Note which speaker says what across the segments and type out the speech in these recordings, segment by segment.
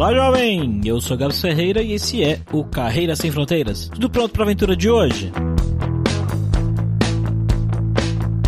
Speaker 1: Olá, jovem! Eu sou Gabs Ferreira e esse é o Carreira Sem Fronteiras. Tudo pronto para a aventura de hoje?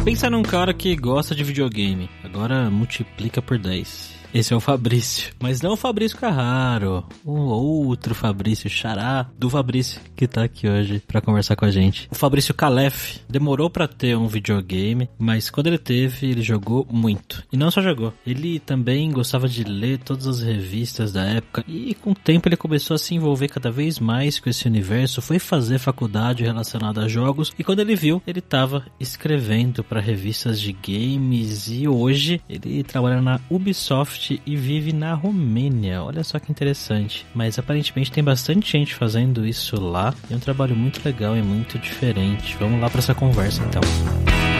Speaker 1: Pensa num cara que gosta de videogame. Agora multiplica por 10. Esse é o Fabrício. Mas não o Fabrício Carraro. O outro Fabrício Xará do Fabrício que tá aqui hoje para conversar com a gente. O Fabrício Calef demorou para ter um videogame, mas quando ele teve, ele jogou muito. E não só jogou, ele também gostava de ler todas as revistas da época e com o tempo ele começou a se envolver cada vez mais com esse universo, foi fazer faculdade relacionada a jogos e quando ele viu, ele tava escrevendo para revistas de games e hoje ele trabalha na Ubisoft e vive na Romênia. Olha só que interessante. Mas aparentemente tem bastante gente fazendo isso lá. É um trabalho muito legal e muito diferente. Vamos lá para essa conversa então.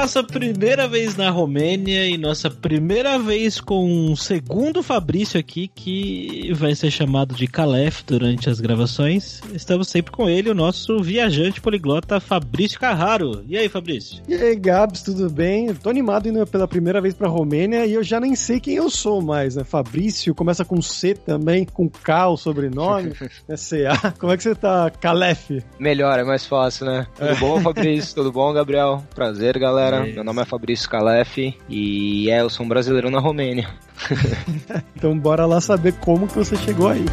Speaker 1: Nossa primeira vez na Romênia e nossa primeira vez com um segundo Fabrício aqui, que vai ser chamado de Calef durante as gravações. Estamos sempre com ele, o nosso viajante poliglota Fabrício Carraro. E aí, Fabrício?
Speaker 2: E aí, Gabs, tudo bem? tô animado indo pela primeira vez pra Romênia e eu já nem sei quem eu sou mais, né? Fabrício, começa com C também, com K o sobrenome, é CA. Como é que você tá, Calef?
Speaker 3: Melhor, é mais fácil, né? Tudo é. bom, Fabrício? Tudo bom, Gabriel? Prazer, galera. Meu nome é Fabrício Calef e é, eu sou um brasileiro na Romênia.
Speaker 2: então bora lá saber como que você chegou aí.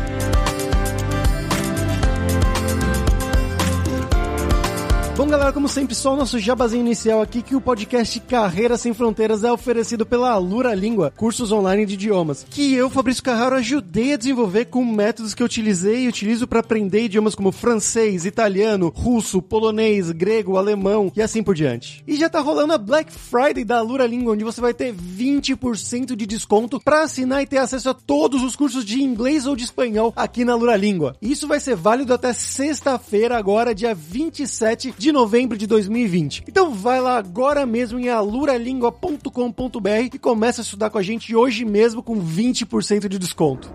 Speaker 2: Como sempre, só o nosso jabazinho inicial aqui que o podcast Carreira Sem Fronteiras é oferecido pela Alura Língua, cursos online de idiomas, que eu, Fabrício Carraro, ajudei a desenvolver com métodos que eu utilizei e utilizo para aprender idiomas como francês, italiano, russo, polonês, grego, alemão e assim por diante. E já tá rolando a Black Friday da Alura Língua, onde você vai ter 20% de desconto para assinar e ter acesso a todos os cursos de inglês ou de espanhol aqui na Alura Língua. Isso vai ser válido até sexta-feira, agora, dia 27 de de de 2020. Então vai lá agora mesmo em aluralingua.com.br e começa a estudar com a gente hoje mesmo com 20% de desconto.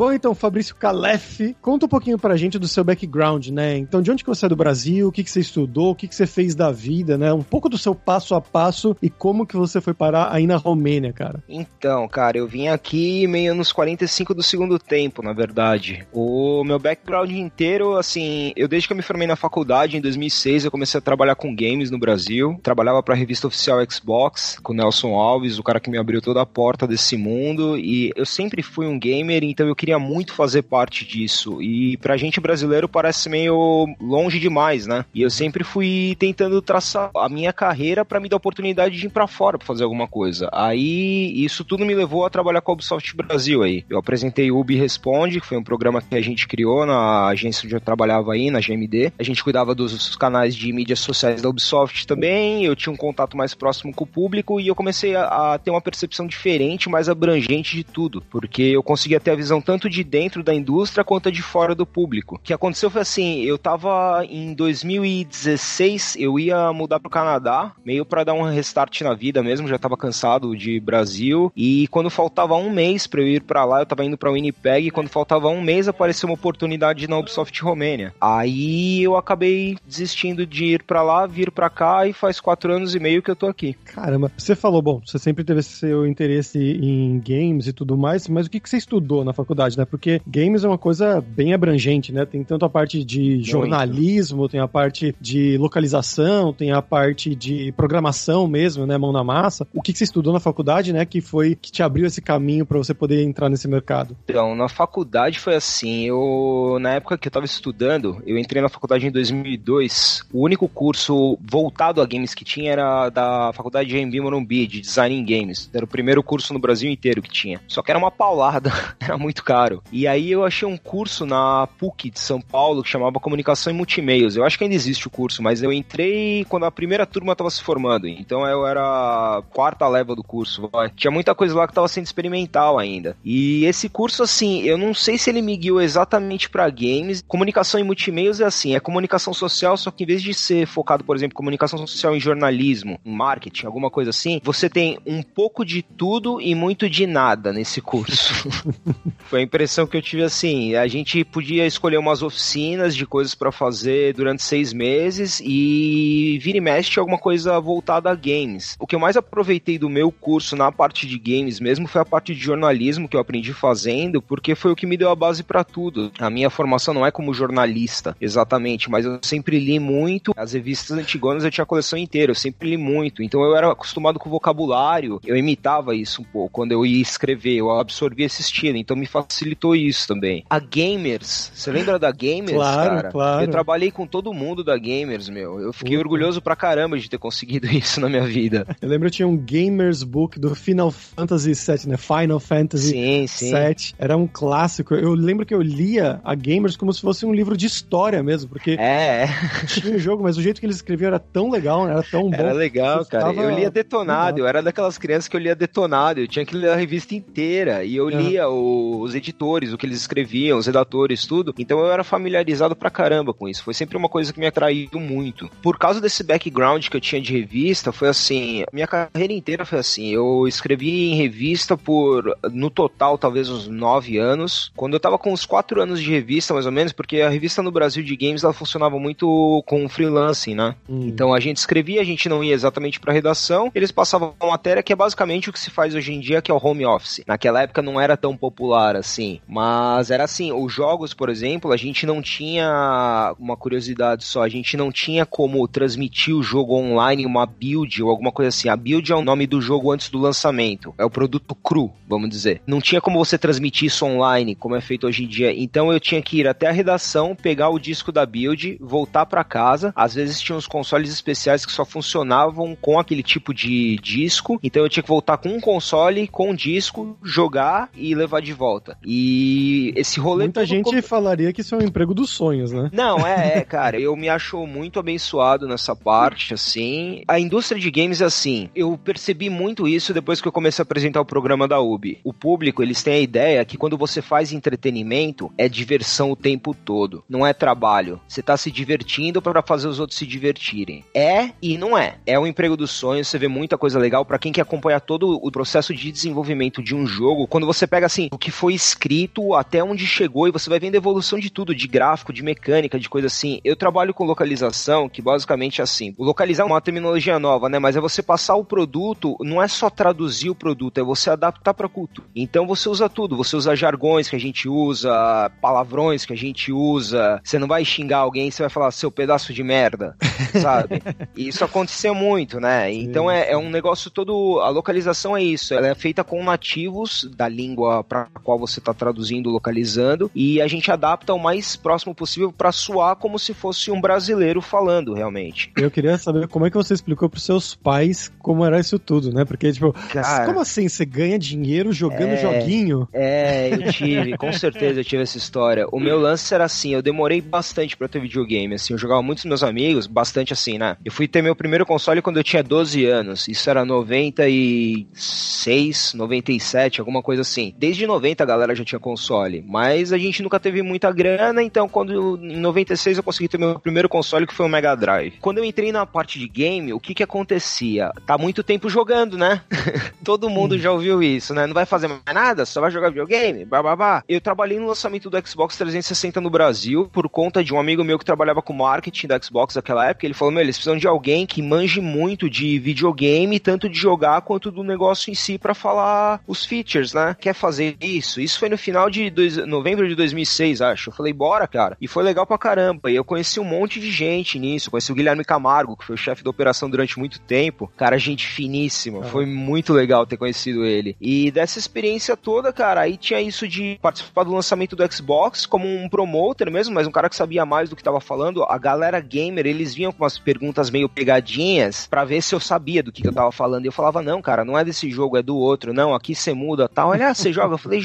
Speaker 2: Bom, então, Fabrício Calef, conta um pouquinho pra gente do seu background, né? Então, de onde que você é do Brasil, o que que você estudou, o que que você fez da vida, né? Um pouco do seu passo a passo e como que você foi parar aí na Romênia, cara.
Speaker 3: Então, cara, eu vim aqui meio nos 45 do segundo tempo, na verdade. O meu background inteiro, assim, eu desde que eu me formei na faculdade, em 2006, eu comecei a trabalhar com games no Brasil. Trabalhava pra revista oficial Xbox, com o Nelson Alves, o cara que me abriu toda a porta desse mundo. E eu sempre fui um gamer, então eu queria queria muito fazer parte disso. E pra gente brasileiro parece meio longe demais, né? E eu sempre fui tentando traçar a minha carreira para me dar oportunidade de ir para fora pra fazer alguma coisa. Aí isso tudo me levou a trabalhar com a Ubisoft Brasil aí. Eu apresentei o Ubi Responde, que foi um programa que a gente criou na agência onde eu trabalhava aí, na GMD. A gente cuidava dos canais de mídias sociais da Ubisoft também. Eu tinha um contato mais próximo com o público e eu comecei a, a ter uma percepção diferente, mais abrangente de tudo, porque eu conseguia ter a visão tanto tanto de dentro da indústria quanto de fora do público. O que aconteceu foi assim, eu tava em 2016, eu ia mudar pro Canadá, meio para dar um restart na vida mesmo, já tava cansado de Brasil, e quando faltava um mês para eu ir para lá, eu tava indo pra Winnipeg, e quando faltava um mês apareceu uma oportunidade na Ubisoft Romênia. Aí eu acabei desistindo de ir para lá, vir para cá, e faz quatro anos e meio que eu tô aqui.
Speaker 2: Caramba, você falou, bom, você sempre teve seu interesse em games e tudo mais, mas o que, que você estudou na faculdade? Né? Porque games é uma coisa bem abrangente, né? Tem tanto a parte de jornalismo, tem a parte de localização, tem a parte de programação mesmo, né? Mão na massa. O que, que você estudou na faculdade, né? Que foi que te abriu esse caminho para você poder entrar nesse mercado?
Speaker 3: Então, na faculdade foi assim. Eu, na época que eu tava estudando, eu entrei na faculdade em 2002. O único curso voltado a games que tinha era da faculdade de AMB Morumbi, de Design em Games. Era o primeiro curso no Brasil inteiro que tinha. Só que era uma paulada, era muito caro. E aí eu achei um curso na PUC de São Paulo que chamava Comunicação e Multimeios. Eu acho que ainda existe o curso, mas eu entrei quando a primeira turma estava se formando. Então eu era a quarta leva do curso. Tinha muita coisa lá que estava sendo experimental ainda. E esse curso, assim, eu não sei se ele me guiou exatamente para games. Comunicação e Multimeios é assim, é comunicação social, só que em vez de ser focado, por exemplo, comunicação social em jornalismo, em marketing, alguma coisa assim, você tem um pouco de tudo e muito de nada nesse curso. Foi a impressão que eu tive assim. A gente podia escolher umas oficinas de coisas para fazer durante seis meses e vira e mexe alguma coisa voltada a games. O que eu mais aproveitei do meu curso na parte de games mesmo foi a parte de jornalismo que eu aprendi fazendo, porque foi o que me deu a base para tudo. A minha formação não é como jornalista, exatamente, mas eu sempre li muito. As revistas antigonas eu tinha a coleção inteira, eu sempre li muito. Então eu era acostumado com vocabulário, eu imitava isso um pouco. Quando eu ia escrever, eu absorvia esse estilo, então me facilitou isso também. A Gamers, você lembra da Gamers,
Speaker 2: claro,
Speaker 3: cara?
Speaker 2: Claro.
Speaker 3: Eu trabalhei com todo mundo da Gamers, meu. Eu fiquei Puta. orgulhoso pra caramba de ter conseguido isso na minha vida.
Speaker 2: Eu lembro que tinha um Gamers Book do Final Fantasy VII, né? Final Fantasy sim, sim. VII. Era um clássico. Eu lembro que eu lia a Gamers como se fosse um livro de história mesmo, porque
Speaker 3: é.
Speaker 2: tinha um jogo, mas o jeito que eles escreviam era tão legal, né? Era tão bom.
Speaker 3: Era legal, cara. Eu lia detonado. Eu era daquelas crianças que eu lia detonado. Eu tinha que ler a revista inteira. E eu lia o, os editores, o que eles escreviam, os redatores, tudo. Então eu era familiarizado pra caramba com isso. Foi sempre uma coisa que me atraiu muito. Por causa desse background que eu tinha de revista, foi assim. Minha carreira inteira foi assim. Eu escrevi em revista por, no total, talvez uns nove anos. Quando eu tava com uns quatro anos de revista, mais ou menos, porque a revista no Brasil de games ela funcionava muito com freelancing, né? Hum. Então a gente escrevia, a gente não ia exatamente pra redação, eles passavam uma matéria que é basicamente o que se faz hoje em dia, que é o home office. Naquela época não era tão popular assim, mas era assim, os jogos, por exemplo, a gente não tinha uma curiosidade só, a gente não tinha como transmitir o jogo online, uma build ou alguma coisa assim. A build é o nome do jogo antes do lançamento, é o produto cru, vamos dizer. Não tinha como você transmitir isso online, como é feito hoje em dia. Então eu tinha que ir até a redação, pegar o disco da build, voltar para casa. Às vezes tinha uns consoles especiais que só funcionavam com aquele tipo de disco, então eu tinha que voltar com um console, com um disco, jogar e levar de volta. E esse rolê.
Speaker 2: Muita gente falaria que isso é um emprego dos sonhos, né?
Speaker 3: Não, é, é, cara. Eu me acho muito abençoado nessa parte, assim. A indústria de games é assim. Eu percebi muito isso depois que eu comecei a apresentar o programa da UB. O público, eles têm a ideia que quando você faz entretenimento, é diversão o tempo todo. Não é trabalho. Você tá se divertindo para fazer os outros se divertirem. É e não é. É o emprego dos sonhos. Você vê muita coisa legal para quem quer acompanhar todo o processo de desenvolvimento de um jogo. Quando você pega assim, o que foi escrito até onde chegou e você vai vendo a evolução de tudo, de gráfico, de mecânica, de coisa assim. Eu trabalho com localização, que basicamente é assim. O localizar é uma terminologia nova, né? Mas é você passar o produto, não é só traduzir o produto, é você adaptar pra cultura. Então você usa tudo. Você usa jargões que a gente usa, palavrões que a gente usa. Você não vai xingar alguém, você vai falar seu pedaço de merda, sabe? E isso aconteceu muito, né? Então é, é, um negócio todo. A localização é isso. Ela é feita com nativos da língua para qual você está traduzindo, localizando, e a gente adapta o mais próximo possível para soar como se fosse um brasileiro falando, realmente.
Speaker 2: Eu queria saber como é que você explicou para seus pais como era isso tudo, né? Porque, tipo, Cara, como assim? Você ganha dinheiro jogando é, joguinho?
Speaker 3: É, eu tive, com certeza eu tive essa história. O meu lance era assim, eu demorei bastante para ter videogame, assim, eu jogava muitos meus amigos, bastante assim, né? Eu fui ter meu primeiro console quando eu tinha 12 anos, isso era 96, 97, alguma coisa assim. Desde 90 a galera já tinha console, mas a gente nunca teve muita grana, então quando em 96 eu consegui ter meu primeiro console que foi o Mega Drive. Quando eu entrei na parte de game, o que que acontecia? Tá muito tempo jogando, né? Todo mundo já ouviu isso, né? Não vai fazer mais nada, só vai jogar videogame, babá. Eu trabalhei no lançamento do Xbox 360 no Brasil por conta de um amigo meu que trabalhava com marketing da Xbox naquela época. Ele falou: Meu, eles precisam de alguém que manje muito de videogame, tanto de jogar quanto do negócio em si, para falar os features, né? Quer fazer isso? Isso foi no final de dois, novembro de 2006, acho. Eu falei: Bora, cara. E foi legal pra caramba. E eu conheci um monte de gente nisso. Conheci o Guilherme Camargo, que foi o chefe da operação durante muito tempo. Cara, gente finíssima. Foi muito legal ter conhecido ele. E dessa experiência toda, cara, aí tinha isso de participar do lançamento do Xbox como um promoter mesmo, mas um cara que sabia mais do que tava falando. A galera gamer, eles vinham faziam umas perguntas meio pegadinhas para ver se eu sabia do que, que, eu tava falando. E eu falava, não, cara, não é desse jogo, é do outro. Não, aqui você muda tal. Olha, ah, você joga? Eu falei,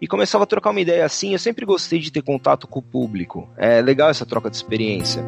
Speaker 3: E começava a trocar uma ideia assim. Eu sempre gostei de ter contato com o público. É legal essa troca de experiência.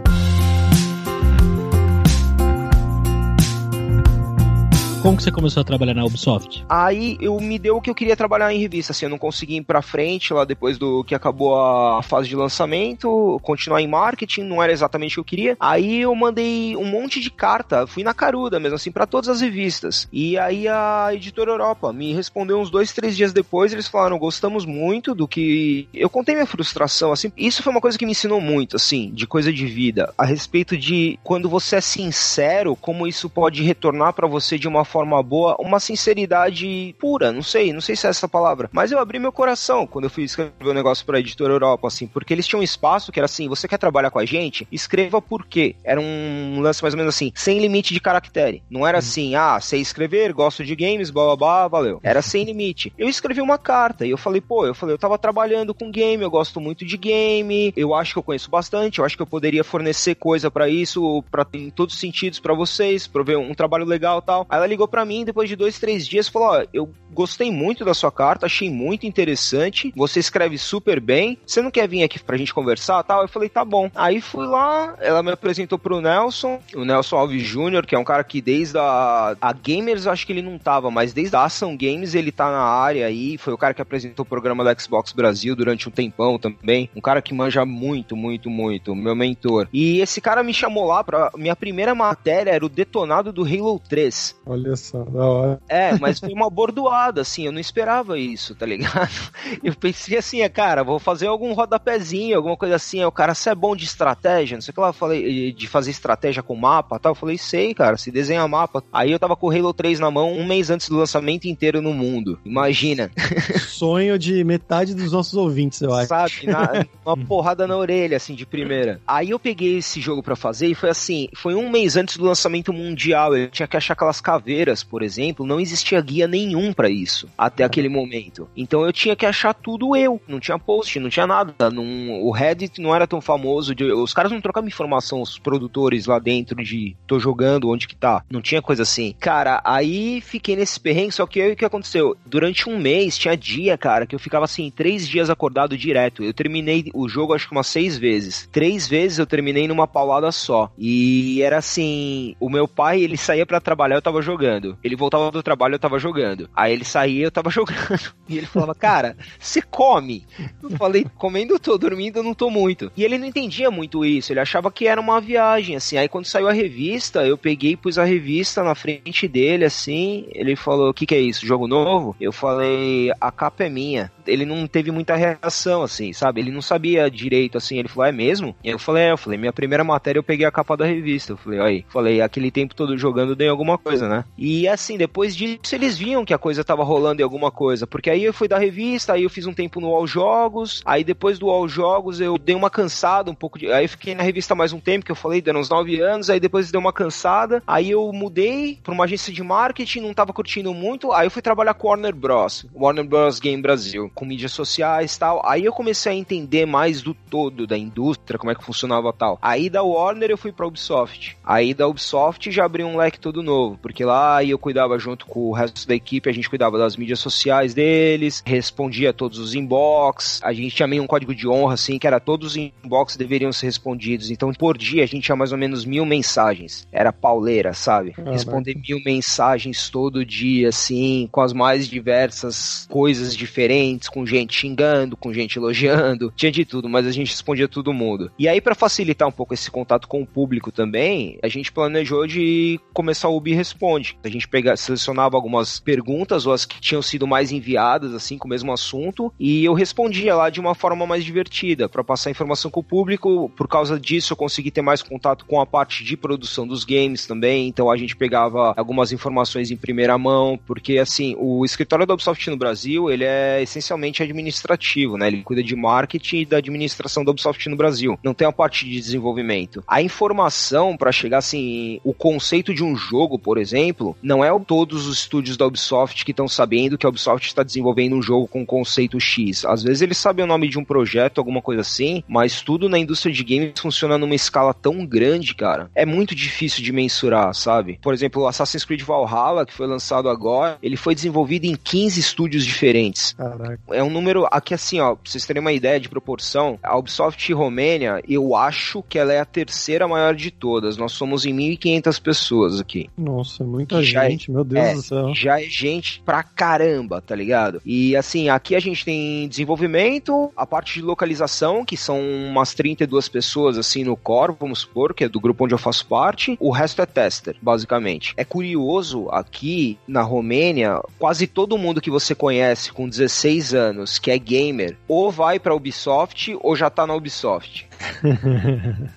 Speaker 1: Como que você começou a trabalhar na Ubisoft?
Speaker 3: Aí eu me deu o que eu queria trabalhar em revista, assim, eu não consegui ir pra frente lá depois do que acabou a fase de lançamento, continuar em marketing, não era exatamente o que eu queria. Aí eu mandei um monte de carta, fui na caruda mesmo, assim, para todas as revistas. E aí a editora Europa me respondeu uns dois, três dias depois, eles falaram, gostamos muito do que... Eu contei minha frustração, assim, isso foi uma coisa que me ensinou muito, assim, de coisa de vida, a respeito de quando você é sincero, como isso pode retornar para você de uma forma boa, uma sinceridade pura, não sei, não sei se é essa palavra, mas eu abri meu coração quando eu fui escrever o um negócio pra editora Europa, assim, porque eles tinham um espaço que era assim, você quer trabalhar com a gente? Escreva por quê. Era um lance mais ou menos assim, sem limite de caractere. Não era assim, ah, sei escrever, gosto de games, blá blá blá, valeu. Era sem limite. Eu escrevi uma carta e eu falei, pô, eu falei, eu tava trabalhando com game, eu gosto muito de game, eu acho que eu conheço bastante, eu acho que eu poderia fornecer coisa para isso, para em todos os sentidos para vocês, prover um trabalho legal e tal. Aí ela ligou ligou para mim depois de dois, três dias falou: Ó, eu gostei muito da sua carta, achei muito interessante, você escreve super bem, você não quer vir aqui pra gente conversar tal? Eu falei: tá bom. Aí fui lá, ela me apresentou pro Nelson, o Nelson Alves Jr., que é um cara que desde a, a Gamers, acho que ele não tava, mas desde a Ação Games ele tá na área aí, foi o cara que apresentou o programa da Xbox Brasil durante um tempão também, um cara que manja muito, muito, muito, meu mentor. E esse cara me chamou lá pra. Minha primeira matéria era o detonado do Halo 3.
Speaker 2: Olha só, da hora.
Speaker 3: É, mas foi uma bordoada, assim, eu não esperava isso, tá ligado? Eu pensei assim, é, cara, vou fazer algum rodapézinho, alguma coisa assim. o cara, você é bom de estratégia? Não sei o que lá, eu falei, de fazer estratégia com mapa tal. Eu falei, sei, cara, se desenha mapa. Aí eu tava com o Halo 3 na mão um mês antes do lançamento inteiro no mundo. Imagina.
Speaker 2: Sonho de metade dos nossos ouvintes, eu acho.
Speaker 3: Sabe, na, uma porrada na orelha, assim, de primeira. Aí eu peguei esse jogo para fazer e foi assim, foi um mês antes do lançamento mundial. Eu tinha que achar aquelas caveiras por exemplo, não existia guia nenhum para isso até aquele momento. Então eu tinha que achar tudo eu. Não tinha post, não tinha nada. Não, o Reddit não era tão famoso. De, os caras não trocavam informação, os produtores lá dentro de tô jogando, onde que tá. Não tinha coisa assim. Cara, aí fiquei nesse perrengue, só que aí o que aconteceu? Durante um mês, tinha dia, cara, que eu ficava assim, três dias acordado direto. Eu terminei o jogo acho que umas seis vezes. Três vezes eu terminei numa paulada só. E era assim, o meu pai, ele saía para trabalhar, eu tava jogando jogando. Ele voltava do trabalho, eu tava jogando. Aí ele saía, eu tava jogando. E ele falava, cara, você come? Eu falei, comendo eu tô, dormindo eu não tô muito. E ele não entendia muito isso, ele achava que era uma viagem, assim. Aí quando saiu a revista, eu peguei e pus a revista na frente dele, assim. Ele falou, o que que é isso, jogo novo? Eu falei, a capa é minha. Ele não teve muita reação, assim, sabe? Ele não sabia direito, assim. Ele falou, é mesmo? E eu falei, é, eu falei, minha primeira matéria eu peguei a capa da revista. Eu falei, aí, falei, aquele tempo todo jogando dei alguma coisa, né? E assim, depois disso eles viam que a coisa tava rolando em alguma coisa, porque aí eu fui da revista, aí eu fiz um tempo no All Jogos, aí depois do All Jogos eu dei uma cansada um pouco de... Aí fiquei na revista mais um tempo, que eu falei, dando uns nove anos, aí depois deu uma cansada, aí eu mudei pra uma agência de marketing, não tava curtindo muito, aí eu fui trabalhar com Warner Bros, Warner Bros Game Brasil, com mídias sociais e tal, aí eu comecei a entender mais do todo da indústria, como é que funcionava tal. Aí da Warner eu fui pra Ubisoft, aí da Ubisoft já abri um leque todo novo, porque lá eu cuidava junto com o resto da equipe, a gente cuidava das mídias sociais deles, respondia todos os inbox, a gente tinha meio um código de honra, assim, que era todos os inbox deveriam ser respondidos. Então, por dia, a gente tinha mais ou menos mil mensagens. Era pauleira, sabe? Ah, Responder mil mensagens todo dia, assim, com as mais diversas coisas diferentes, com gente xingando, com gente elogiando, tinha de tudo, mas a gente respondia todo mundo. E aí, para facilitar um pouco esse contato com o público também, a gente planejou de começar o Ubi Responde. A gente pega, selecionava algumas perguntas, ou as que tinham sido mais enviadas, assim, com o mesmo assunto, e eu respondia lá de uma forma mais divertida, para passar informação com o público. Por causa disso, eu consegui ter mais contato com a parte de produção dos games também, então a gente pegava algumas informações em primeira mão, porque, assim, o escritório da Ubisoft no Brasil, ele é essencialmente essencialmente administrativo, né? Ele cuida de marketing e da administração da Ubisoft no Brasil. Não tem a parte de desenvolvimento. A informação para chegar assim, o conceito de um jogo, por exemplo, não é todos os estúdios da Ubisoft que estão sabendo que a Ubisoft está desenvolvendo um jogo com conceito X. Às vezes eles sabem o nome de um projeto, alguma coisa assim, mas tudo na indústria de games funciona numa escala tão grande, cara. É muito difícil de mensurar, sabe? Por exemplo, o Assassin's Creed Valhalla, que foi lançado agora, ele foi desenvolvido em 15 estúdios diferentes.
Speaker 2: Caraca.
Speaker 3: É um número aqui assim, ó, pra vocês terem uma ideia de proporção, a Ubisoft Romênia, eu acho que ela é a terceira maior de todas. Nós somos em 1.500 pessoas aqui.
Speaker 2: Nossa, muita
Speaker 3: Já é-
Speaker 2: gente, meu Deus
Speaker 3: é,
Speaker 2: do céu.
Speaker 3: Já é gente pra caramba, tá ligado? E assim, aqui a gente tem desenvolvimento, a parte de localização, que são umas 32 pessoas assim no core, vamos supor, que é do grupo onde eu faço parte. O resto é tester, basicamente. É curioso aqui na Romênia, quase todo mundo que você conhece com 16 anos que é gamer, ou vai pra Ubisoft ou já tá na Ubisoft.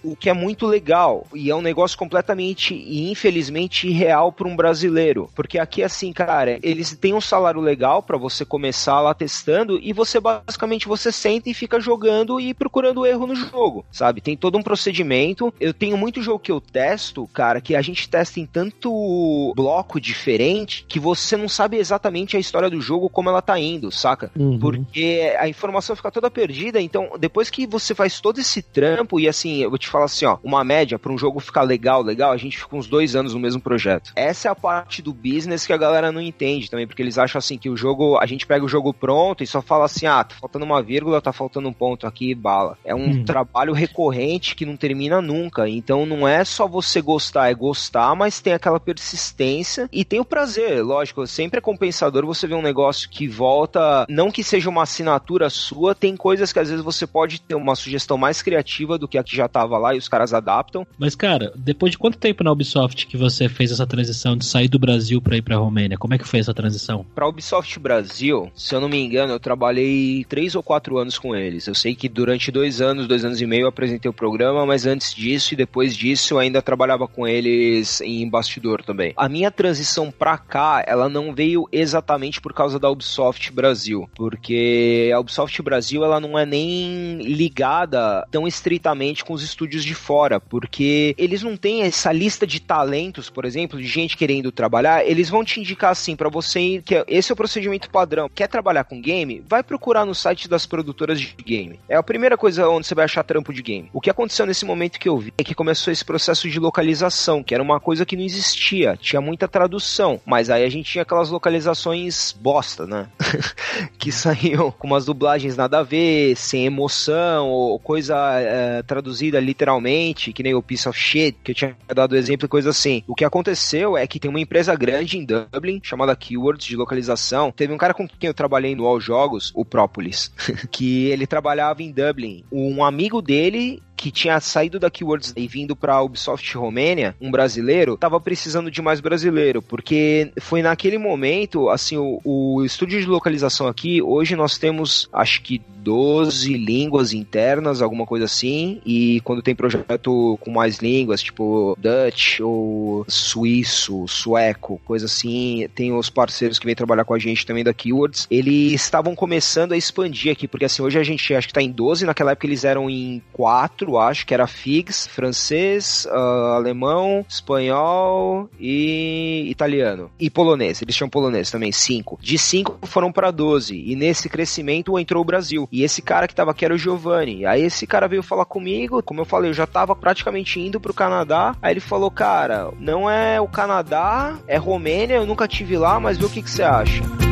Speaker 3: O que é muito legal e é um negócio completamente e infelizmente irreal para um brasileiro, porque aqui assim, cara, eles têm um salário legal para você começar lá testando e você basicamente você senta e fica jogando e procurando erro no jogo, sabe? Tem todo um procedimento. Eu tenho muito jogo que eu testo, cara, que a gente testa em tanto bloco diferente que você não sabe exatamente a história do jogo como ela tá indo, saca?
Speaker 2: Uhum.
Speaker 3: Porque a informação fica toda perdida, então depois que você faz todo esse trampo e assim, eu vou te falar assim, ó, uma média para um jogo ficar legal, legal, a gente fica uns dois anos no mesmo projeto. Essa é a parte do business que a galera não entende também, porque eles acham assim que o jogo, a gente pega o jogo pronto e só fala assim, ah, tá faltando uma vírgula, tá faltando um ponto aqui, bala. É um
Speaker 2: Hum.
Speaker 3: trabalho recorrente que não termina nunca. Então não é só você gostar, é gostar, mas tem aquela persistência e tem o prazer, lógico, sempre é compensador você ver um negócio que volta, não que seja uma assinatura sua, tem coisas que às vezes você pode ter uma sugestão mais criativa do que a que já tava lá e os caras adaptam.
Speaker 1: Mas, cara, depois de quanto tempo na Ubisoft que você fez essa transição de sair do Brasil pra ir pra Romênia? Como é que foi essa transição?
Speaker 3: Pra Ubisoft Brasil, se eu não me engano, eu trabalhei três ou quatro anos com eles. Eu sei que durante dois anos, dois anos e meio eu apresentei o programa, mas antes disso e depois disso eu ainda trabalhava com eles em bastidor também. A minha transição pra cá, ela não veio exatamente por causa da Ubisoft Brasil, porque a Ubisoft Brasil ela não é nem ligada tão estritamente com os estúdios de fora, porque eles não têm essa lista de talentos, por exemplo, de gente querendo trabalhar, eles vão te indicar assim pra você que esse é o procedimento padrão. Quer trabalhar com game? Vai procurar no site das produtoras de game. É a primeira coisa onde você vai achar trampo de game. O que aconteceu nesse momento que eu vi é que começou esse processo de localização, que era uma coisa que não existia, tinha muita tradução, mas aí a gente tinha aquelas localizações bosta, né? que saíam com umas dublagens nada a ver, sem emoção, ou coisa é, traduzida literalmente, que nem o piece of shit, que eu tinha dado exemplo coisa assim. O que aconteceu é que tem uma empresa grande em Dublin, chamada Keywords, de localização. Teve um cara com quem eu trabalhei no All Jogos, o Própolis, que ele trabalhava em Dublin. Um amigo dele que tinha saído da Keywords e vindo pra Ubisoft Romênia, um brasileiro, tava precisando de mais brasileiro, porque foi naquele momento, assim, o, o estúdio de localização aqui, hoje nós temos, acho que 12 línguas internas, alguma coisa assim, e quando tem projeto com mais línguas, tipo Dutch ou suíço, sueco, coisa assim, tem os parceiros que vêm trabalhar com a gente também da Keywords, eles estavam começando a expandir aqui, porque assim, hoje a gente acho que tá em 12, naquela época eles eram em 4, acho que era FIGS, francês, ah, alemão, espanhol e italiano. E polonês, eles tinham polonês também, 5. De 5 foram para 12, e nesse crescimento entrou o Brasil. E esse cara que tava aqui era o Giovanni. Aí esse cara veio falar comigo, como eu falei, eu já tava praticamente indo pro Canadá. Aí ele falou, cara, não é o Canadá, é Romênia, eu nunca tive lá, mas vê o que, que você acha.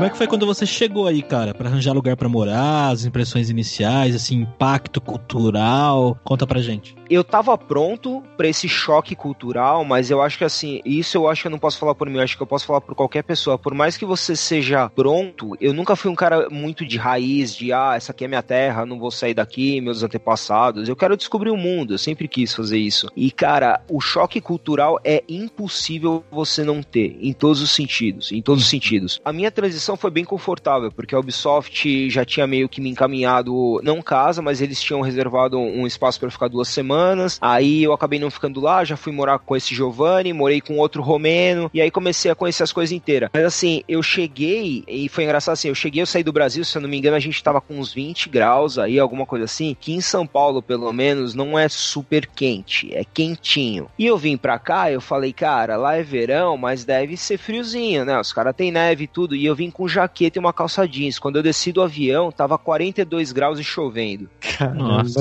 Speaker 1: Como é que foi quando você chegou aí, cara, Pra arranjar lugar pra morar, as impressões iniciais, assim, impacto cultural? Conta pra gente.
Speaker 3: eu tava pronto pra esse choque cultural, mas eu acho que assim, isso eu acho que eu não posso falar por mim, eu acho que eu posso falar por qualquer pessoa. Por mais que você seja pronto, eu nunca fui um cara muito de raiz, de ah, essa aqui é minha terra, não vou sair daqui, meus antepassados. Eu quero descobrir o mundo, eu sempre quis fazer isso. E cara, o choque cultural é impossível você não ter, em todos os sentidos, em todos os sentidos. A minha transição foi bem confortável, porque a Ubisoft já tinha meio que me encaminhado, não casa, mas eles tinham reservado um espaço para ficar duas semanas. Aí eu acabei não ficando lá, já fui morar com esse Giovanni, morei com outro romeno, e aí comecei a conhecer as coisas inteiras. Mas assim, eu cheguei, e foi engraçado assim, eu cheguei, eu saí do Brasil, se eu não me engano, a gente tava com uns 20 graus aí, alguma coisa assim, que em São Paulo, pelo menos, não é super quente, é quentinho. E eu vim pra cá, eu falei, cara, lá é verão, mas deve ser friozinho, né? Os caras têm neve e tudo, e eu vim com jaqueta e uma calça jeans. Quando eu desci do avião, tava 42 graus e chovendo.
Speaker 2: Nossa.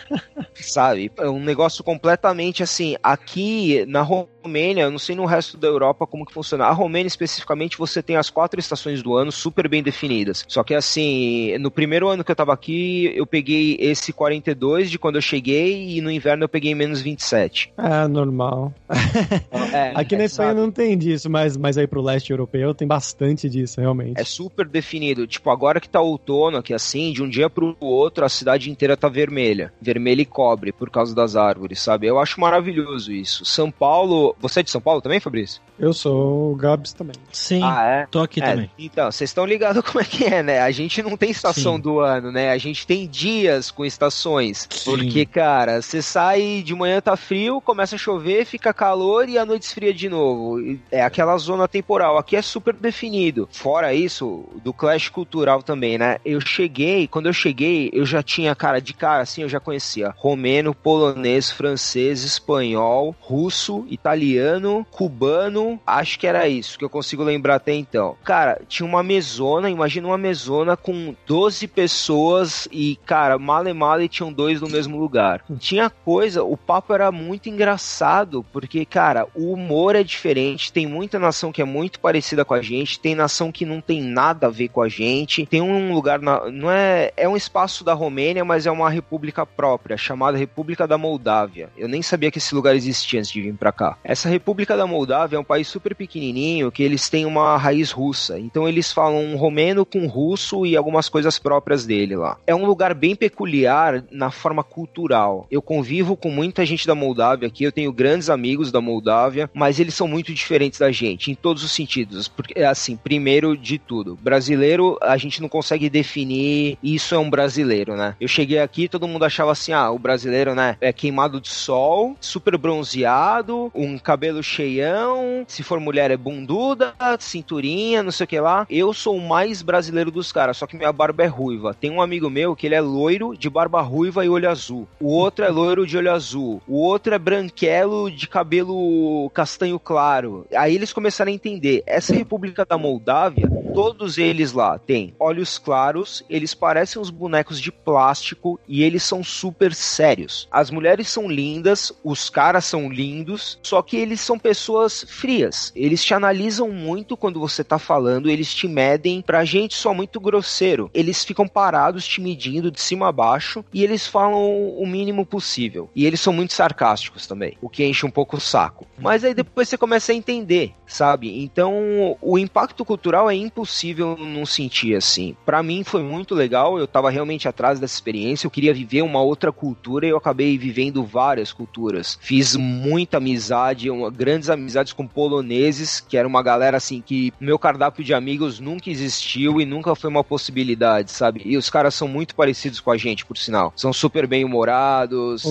Speaker 3: Sabe? É um negócio completamente assim, aqui na Romênia, eu não sei no resto da Europa como que funciona. A Romênia especificamente, você tem as quatro estações do ano super bem definidas. Só que assim, no primeiro ano que eu tava aqui, eu peguei esse 42 de quando eu cheguei e no inverno eu peguei menos 27.
Speaker 2: É, normal. É, aqui é, na Espanha sabe? não tem disso, mas, mas aí pro leste europeu tem bastante disso, realmente.
Speaker 3: É super definido. Tipo, agora que tá outono aqui assim, de um dia pro outro a cidade inteira tá vermelha. Vermelha e cobre por causa das árvores, sabe? Eu acho maravilhoso isso. São Paulo. Você é de São Paulo também, Fabrício?
Speaker 2: Eu sou o Gabs também.
Speaker 1: Sim. Ah, é? Tô aqui
Speaker 3: é,
Speaker 1: também.
Speaker 3: Então, vocês estão ligados como é que é, né? A gente não tem estação Sim. do ano, né? A gente tem dias com estações. Sim. Porque, cara, você sai de manhã tá frio, começa a chover, fica calor e a noite esfria de novo. É aquela zona temporal. Aqui é super definido. Fora isso, do clash cultural também, né? Eu cheguei, quando eu cheguei, eu já tinha, cara, de cara assim, eu já conhecia romeno, polonês, francês, espanhol, russo, italiano, cubano acho que era isso que eu consigo lembrar até então. Cara, tinha uma mesona, imagina uma mesona com 12 pessoas e, cara, male male tinham dois no mesmo lugar. Tinha coisa, o papo era muito engraçado, porque, cara, o humor é diferente, tem muita nação que é muito parecida com a gente, tem nação que não tem nada a ver com a gente, tem um lugar, na, não é, é um espaço da Romênia, mas é uma república própria, chamada República da Moldávia. Eu nem sabia que esse lugar existia antes de vir pra cá. Essa República da Moldávia é um país super pequenininho que eles têm uma raiz russa. Então eles falam romeno com russo e algumas coisas próprias dele lá. É um lugar bem peculiar na forma cultural. Eu convivo com muita gente da Moldávia aqui, eu tenho grandes amigos da Moldávia, mas eles são muito diferentes da gente em todos os sentidos. Porque assim, primeiro de tudo, brasileiro, a gente não consegue definir isso é um brasileiro, né? Eu cheguei aqui, todo mundo achava assim: "Ah, o brasileiro, né, é queimado de sol, super bronzeado, um cabelo cheião, se for mulher é bunduda, cinturinha, não sei o que lá. Eu sou o mais brasileiro dos caras, só que minha barba é ruiva. Tem um amigo meu que ele é loiro, de barba ruiva e olho azul. O outro é loiro de olho azul. O outro é branquelo de cabelo castanho claro. Aí eles começaram a entender. Essa República da Moldávia, todos eles lá têm olhos claros, eles parecem uns bonecos de plástico e eles são super sérios. As mulheres são lindas, os caras são lindos, só que eles são pessoas frias. Eles te analisam muito quando você tá falando, eles te medem. Pra gente, só muito grosseiro. Eles ficam parados te medindo de cima a baixo e eles falam o mínimo possível. E eles são muito sarcásticos também, o que enche um pouco o saco. Mas aí depois você começa a entender, sabe? Então, o impacto cultural é impossível não sentir assim. Para mim foi muito legal, eu tava realmente atrás dessa experiência, eu queria viver uma outra cultura e eu acabei vivendo várias culturas. Fiz muita amizade, uma, grandes amizades com poloneses, que era uma galera assim que meu cardápio de amigos nunca existiu e nunca foi uma possibilidade, sabe? E os caras são muito parecidos com a gente, por sinal. São super bem humorados,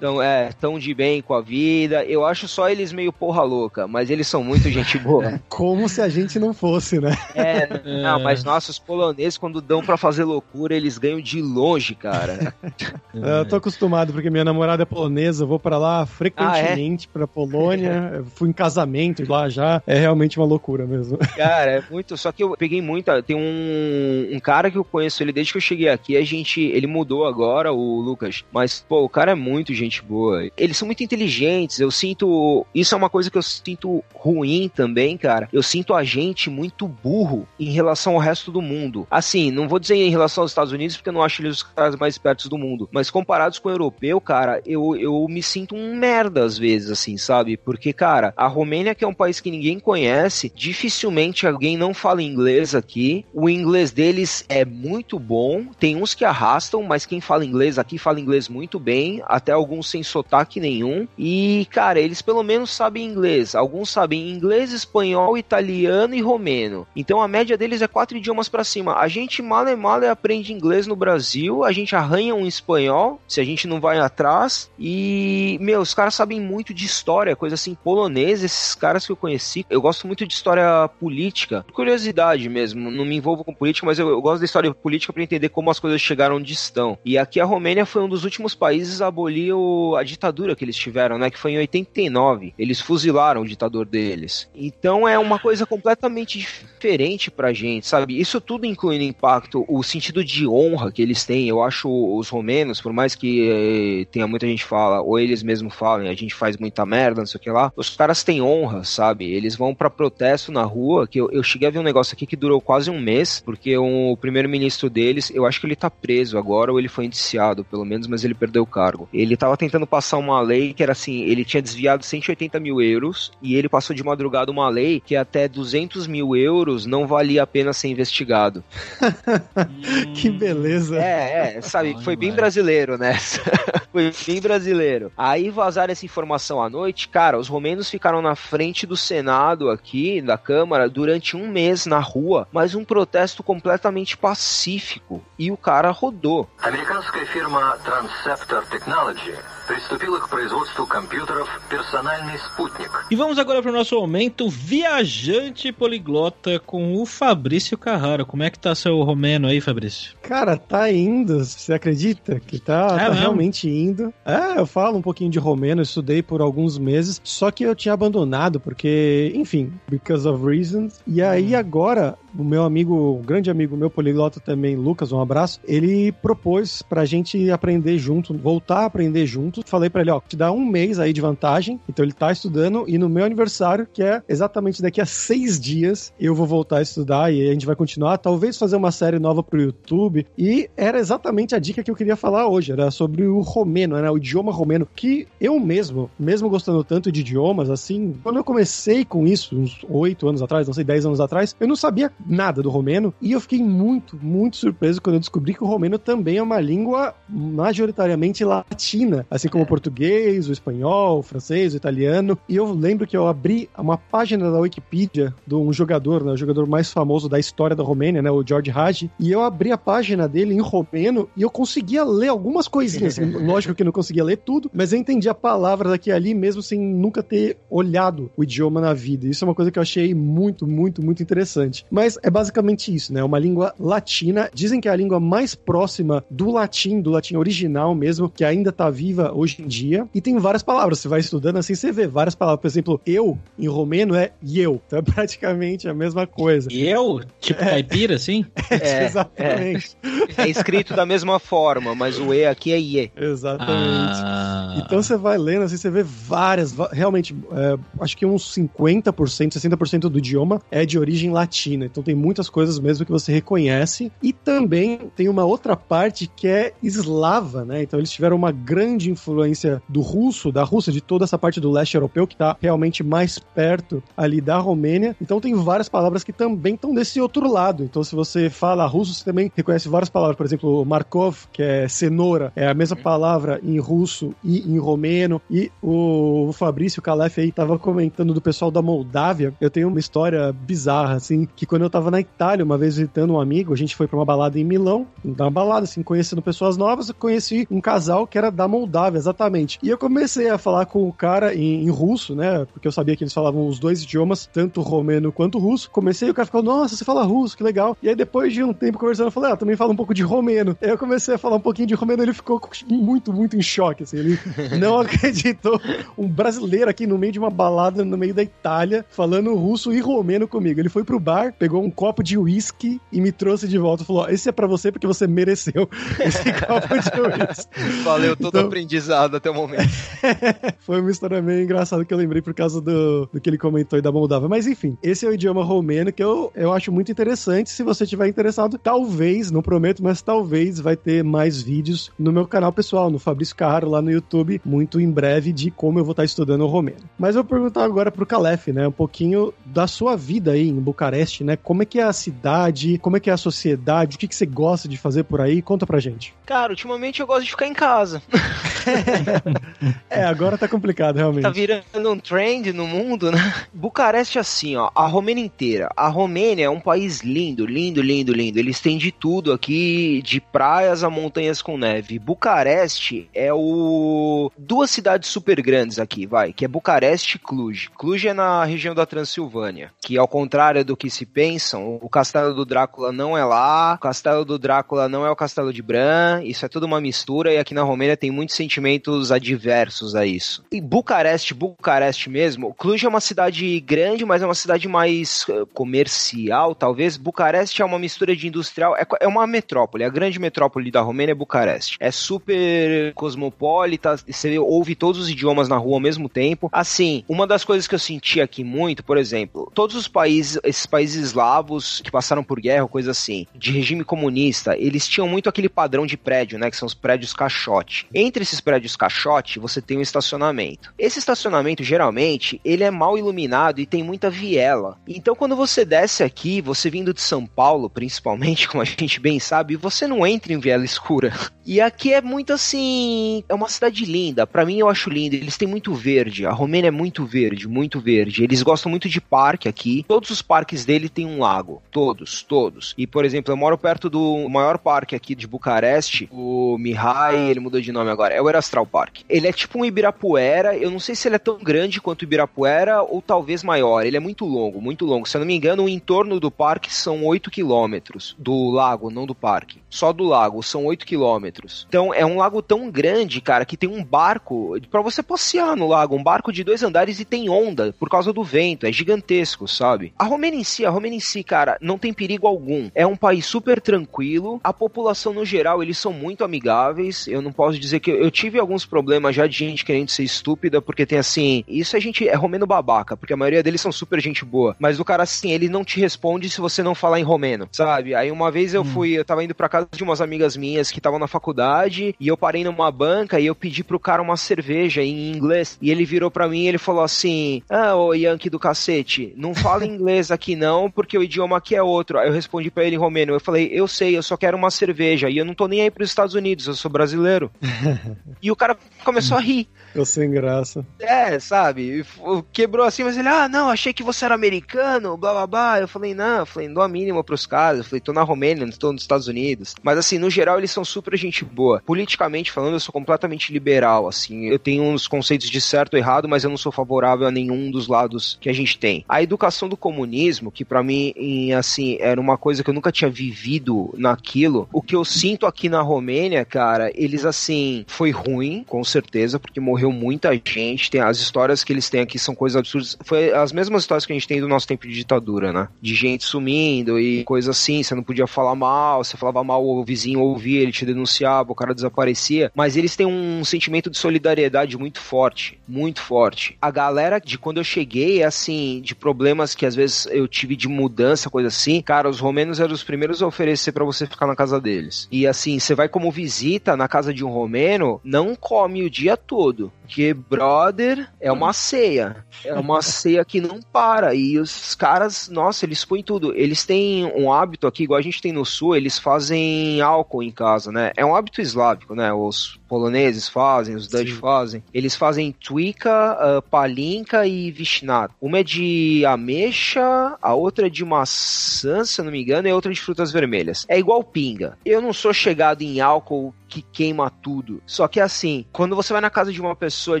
Speaker 3: tão, é, tão de bem com a vida. Eu acho só eles meio porra louca, mas eles são muito gente boa.
Speaker 2: Como se a gente não fosse, né?
Speaker 3: É, não, mas nossos poloneses, quando dão para fazer loucura, eles ganham de longe, cara.
Speaker 2: eu tô acostumado, porque minha namorada é polonesa, eu vou para lá frequentemente, ah, é? pra Polônia, fui em casamento lá já, é realmente uma loucura mesmo.
Speaker 3: Cara, é muito. Só que eu peguei muita. Tem um, um cara que eu conheço ele desde que eu cheguei aqui. A gente. Ele mudou agora, o Lucas. Mas, pô, o cara é muito gente boa. Eles são muito inteligentes. Eu sinto. Isso é uma coisa que eu sinto ruim também, cara. Eu sinto a gente muito burro em relação ao resto do mundo. Assim, não vou dizer em relação aos Estados Unidos, porque eu não acho eles os caras mais espertos do mundo. Mas comparados com o europeu, cara, eu, eu me sinto um merda às vezes, assim, sabe? Porque, cara, a Romênia, que é um país que ninguém conhece, dificilmente alguém não fala inglês aqui. O inglês deles é muito bom. Tem uns que arrastam, mas quem fala inglês aqui fala inglês muito bem, até alguns sem sotaque nenhum. E, cara, eles pelo menos sabem inglês. Alguns sabem inglês, espanhol, italiano e romeno. Então a média deles é quatro idiomas para cima. A gente male male aprende inglês no Brasil, a gente arranha um espanhol, se a gente não vai atrás. E, meu, os caras sabem muito de história, coisa assim, polonês, esses caras que eu conheci. Eu gosto muito de história política, curiosidade mesmo. Não me envolvo com política, mas eu, eu gosto da história política para entender como as coisas chegaram onde estão. E aqui a Romênia foi um dos últimos países a abolir o, a ditadura que eles tiveram, né? Que foi em 89. Eles fuzilaram o ditador deles. Então é uma coisa completamente diferente pra gente, sabe? Isso tudo inclui no impacto o sentido de honra que eles têm. Eu acho os romenos, por mais que eh, tenha muita gente fala, ou eles mesmo falem, a gente faz muita merda, sei o que lá, os caras têm honra, sabe? Eles vão para protesto na rua, que eu, eu cheguei a ver um negócio aqui que durou quase um mês, porque o primeiro-ministro deles, eu acho que ele tá preso agora, ou ele foi indiciado, pelo menos, mas ele perdeu o cargo. Ele tava tentando passar uma lei que era assim, ele tinha desviado 180 mil euros, e ele passou de madrugada uma lei que até 200 mil euros não valia a pena ser investigado.
Speaker 2: que beleza.
Speaker 3: É, é, sabe, foi bem brasileiro, né? foi bem brasileiro. Aí vazaram essa informação à noite, cara, os romenos ficaram na frente do Senado aqui, da Câmara, durante um mês na rua, mas um protesto completamente pacífico. E o cara rodou.
Speaker 4: Американская фирма Transceptor Technology приступила к производству компьютеров «Персональный спутник».
Speaker 1: E vamos agora para o nosso momento viajante poliglota com o Fabrício Carraro. Como é que tá seu romeno aí, Fabrício?
Speaker 2: Cara, tá indo. Você acredita que tá,
Speaker 1: É
Speaker 2: tá
Speaker 1: mesmo?
Speaker 2: realmente indo? É, eu falo um pouquinho de romeno, eu estudei por alguns meses, só que eu tinha abandonado porque, enfim, because of reasons. E aí agora, o meu amigo, o grande amigo meu poliglota também, Lucas, um abraço, ele propôs pra gente aprender junto, voltar a aprender junto. Falei pra ele, ó, te dá um mês aí de vantagem. Então ele tá estudando e no meu aniversário, que é exatamente daqui a seis dias, eu vou voltar a estudar e a gente vai continuar, talvez fazer uma série nova pro YouTube. E era exatamente a dica que eu queria falar hoje, era sobre o romeno, né, o idioma romeno, que eu mesmo, mesmo gostando tanto de idiomas, assim, quando eu comecei com isso, uns oito anos atrás, não sei, dez anos atrás, eu não sabia nada do romeno e eu fiquei muito, muito surpreso quando eu descobri que o romeno também é uma língua majoritariamente latina, assim como o português, o espanhol, o francês, o italiano. E eu lembro que eu abri uma página da Wikipedia de um jogador, né, o jogador mais famoso da história da Romênia, né, o George Hagi, e eu abri a página dele em romeno e eu conseguia ler algumas coisinhas. lógico que não conseguia ler tudo, mas eu entendia palavras aqui e ali mesmo sem nunca ter olhado o idioma na vida. Isso é uma coisa que eu achei muito, muito, muito interessante. Mas é basicamente isso, né? Uma língua latina. Dizem que é a língua mais próxima do latim, do latim original mesmo, que ainda tá viva hoje em dia. E tem várias palavras. Você vai estudando assim, você vê várias palavras. Por exemplo, eu em romeno é eu. Então é praticamente a mesma coisa.
Speaker 1: Eu? Tipo caipira, assim?
Speaker 3: É,
Speaker 2: Exatamente.
Speaker 3: É escrito da mesma forma, mas o E aqui é IE.
Speaker 2: Exatamente.
Speaker 1: Ah.
Speaker 2: Então você vai lendo, assim, você vê várias, realmente, é, acho que uns 50%, 60% do idioma é de origem latina. Então tem muitas coisas mesmo que você reconhece. E também tem uma outra parte que é eslava, né? Então eles tiveram uma grande influência do russo, da Rússia, de toda essa parte do leste europeu, que tá realmente mais perto ali da Romênia. Então tem várias palavras que também estão desse outro lado. Então se você fala russo, você também reconhece várias palavras. Por exemplo, Markov, que é cenoura, é a mesma palavra em russo e em romeno. E o Fabrício Calef aí tava comentando do pessoal da Moldávia. Eu tenho uma história bizarra, assim, que quando eu tava na Itália, uma vez visitando um amigo, a gente foi pra uma balada em Milão, uma balada, assim, conhecendo pessoas novas, eu conheci um casal que era da Moldávia, exatamente. E eu comecei a falar com o cara em, em russo, né? Porque eu sabia que eles falavam os dois idiomas, tanto romeno quanto russo. Comecei e o cara ficou, nossa, você fala russo, que legal. E aí depois de um tempo conversando, eu falei, ah, também fala um pouco de romeno. Aí eu comecei a falar um pouquinho de romeno, ele ficou muito, muito em choque, assim. Ele não acreditou. Um brasileiro aqui no meio de uma balada no meio da Itália, falando russo e romeno comigo. Ele foi pro bar, pegou um copo de uísque e me trouxe de volta. Falou, esse é pra você porque você mereceu esse copo de uísque.
Speaker 3: Valeu todo
Speaker 2: Então-
Speaker 3: aprendizado até o momento.
Speaker 2: Foi uma história meio engraçada que eu lembrei por causa do, do que ele comentou aí da Moldávia. Mas enfim, esse é o idioma romeno que eu, eu acho muito interessante. Se você tiver interessado, talvez, não prometo, mas talvez vai ter mais vídeos no meu canal pessoal, no Fabrício Carraro, lá no YouTube, muito em breve, de como eu vou estar estudando o romeno. Mas eu vou perguntar agora pro Calef, né, um pouquinho da sua vida aí em Bucareste, né? Como é que é a cidade? Como é que é a sociedade? O que, que você gosta de fazer por aí? Conta pra gente.
Speaker 3: Cara, ultimamente eu gosto de ficar em casa.
Speaker 2: é, agora tá complicado, realmente.
Speaker 3: Tá virando um trend no mundo, né? Bucareste, assim, ó, a Romênia inteira. A Romênia é um país lindo, lindo, lindo, lindo. Eles têm de tudo aqui, de praias a montanhas com neve. Bucareste é o. duas cidades super grandes aqui, vai, que é Bucareste e Cluj. Cluj é na região da Transilvânia, que ao contrário do que se pensam, o castelo do Drácula não é lá, o castelo do Drácula não é o castelo de Bran, isso é tudo uma mistura e aqui na Romênia tem muitos sentimentos adversos a isso. E Bucareste, Bucareste mesmo, Cluj é uma cidade grande, mas é uma cidade mais uh, comercial, talvez. Bucareste é uma mistura de industrial, é, é uma metrópole, a grande metrópole da Romênia é Bucareste. É super cosmopolita, você ouve todos os idiomas na rua ao mesmo tempo. Assim, uma das coisas que eu senti aqui muito, por exemplo, todos os países, esses países eslavos que passaram por guerra, coisa assim, de regime comunista, eles tinham muito aquele padrão de prédio, né, que são os prédios caixote. Entre esses prédios caixote, você tem um estacionamento. Esse estacionamento, geralmente, ele é mal iluminado e tem muita viela. Então, quando você desce aqui, você vindo de São Paulo, principalmente, como a gente bem sabe, você não entra em viela escura. E aqui é muito assim, é uma cidade linda. Para mim eu acho lindo. Eles têm muito verde. A Romênia é muito verde, muito verde. Eles gostam muito de parque aqui. Todos os parques dele têm um lago, todos, todos. E por exemplo, eu moro perto do maior parque aqui de Bucareste, o Mihai, ele mudou de nome agora. É o Erastral Park. Ele é tipo um Ibirapuera. Eu não sei se ele é tão grande quanto o Ibirapuera ou talvez maior. Ele é muito longo, muito longo. Se eu não me engano, o entorno do parque são 8 quilômetros do lago, não do parque. Só do lago são 8 quilômetros. Então é um lago tão grande, cara, que tem um barco para você passear no lago, um barco de dois andares e tem onda por causa do vento. É gigantesco, sabe? A Romênia em si, a Romênia em si, cara, não tem perigo algum. É um país super tranquilo. A população no geral, eles são muito amigáveis. Eu não posso dizer que eu tive alguns problemas já de gente querendo ser estúpida, porque tem assim, isso a gente é romeno babaca, porque a maioria deles são super gente boa. Mas o cara assim, ele não te responde se você não falar em romeno, sabe? Aí uma vez eu hum. fui, eu tava indo pra casa de umas amigas minhas que estavam na faculdade e eu parei numa banca e eu pedi pro cara uma cerveja em inglês e ele virou para mim e ele falou assim: "Ah, ô Yankee do cacete, não fala inglês aqui não, porque o idioma aqui é outro". Aí eu respondi para ele em romeno. Eu falei: "Eu sei, eu só quero uma cerveja e eu não tô nem aí pros Estados Unidos, eu sou brasileiro". e o cara começou a rir.
Speaker 2: Eu sem graça.
Speaker 3: É, sabe? Quebrou assim, mas ele, ah, não, achei que você era americano, blá blá blá. Eu falei, não, eu falei, não dou a mínima pros caras. Eu falei, tô na Romênia, não tô nos Estados Unidos. Mas assim, no geral, eles são super gente boa. Politicamente falando, eu sou completamente liberal, assim. Eu tenho uns conceitos de certo e errado, mas eu não sou favorável a nenhum dos lados que a gente tem. A educação do comunismo, que para mim, assim, era uma coisa que eu nunca tinha vivido naquilo. O que eu sinto aqui na Romênia, cara, eles assim, foi ruim, com certeza, porque morreu muita gente. Tem as histórias que eles têm aqui são coisas absurdas. Foi as mesmas histórias que a gente tem do nosso tempo de ditadura, né? De gente sumindo e coisa assim, você não podia falar mal, você falava mal, o vizinho ouvia, ele te denunciava, o cara desaparecia. Mas eles têm um sentimento de solidariedade muito forte, muito forte. A galera de quando eu cheguei, assim, de problemas que às vezes eu tive de mudança, coisa assim, cara, os romenos eram os primeiros a oferecer para você ficar na casa deles. E assim, você vai como visita na casa de um romeno, não come o dia todo. Porque, brother, é uma ceia. É uma ceia que não para. E os caras, nossa, eles põem tudo. Eles têm um hábito aqui, igual a gente tem no sul, eles fazem álcool em casa, né? É um hábito eslávico, né? Os poloneses fazem, os Dutch Sim. fazem. Eles fazem tuica, uh, palinka e vishnat. Uma é de ameixa, a outra é de maçã, se eu não me engano, e a outra é de frutas vermelhas. É igual pinga. Eu não sou chegado em álcool que queima tudo. Só que assim, quando você vai na casa de uma pessoa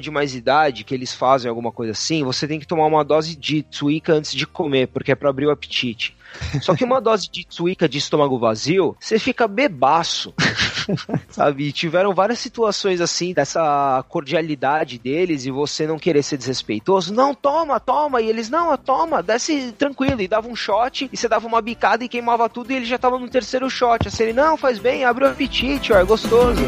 Speaker 3: de mais idade, que eles fazem alguma coisa assim, você tem que tomar uma dose de tuica antes de comer, porque é para abrir o apetite. Só que uma dose de tuica de estômago vazio, você fica bebaço. sabe? E tiveram várias situações assim, dessa cordialidade deles e você não querer ser desrespeitoso. Não, toma, toma. E eles, não, toma, desce tranquilo. E dava um shot, e você dava uma bicada e queimava tudo, e ele já tava no terceiro shot. Assim, ele, não, faz bem, abre o apetite, ó, é gostoso.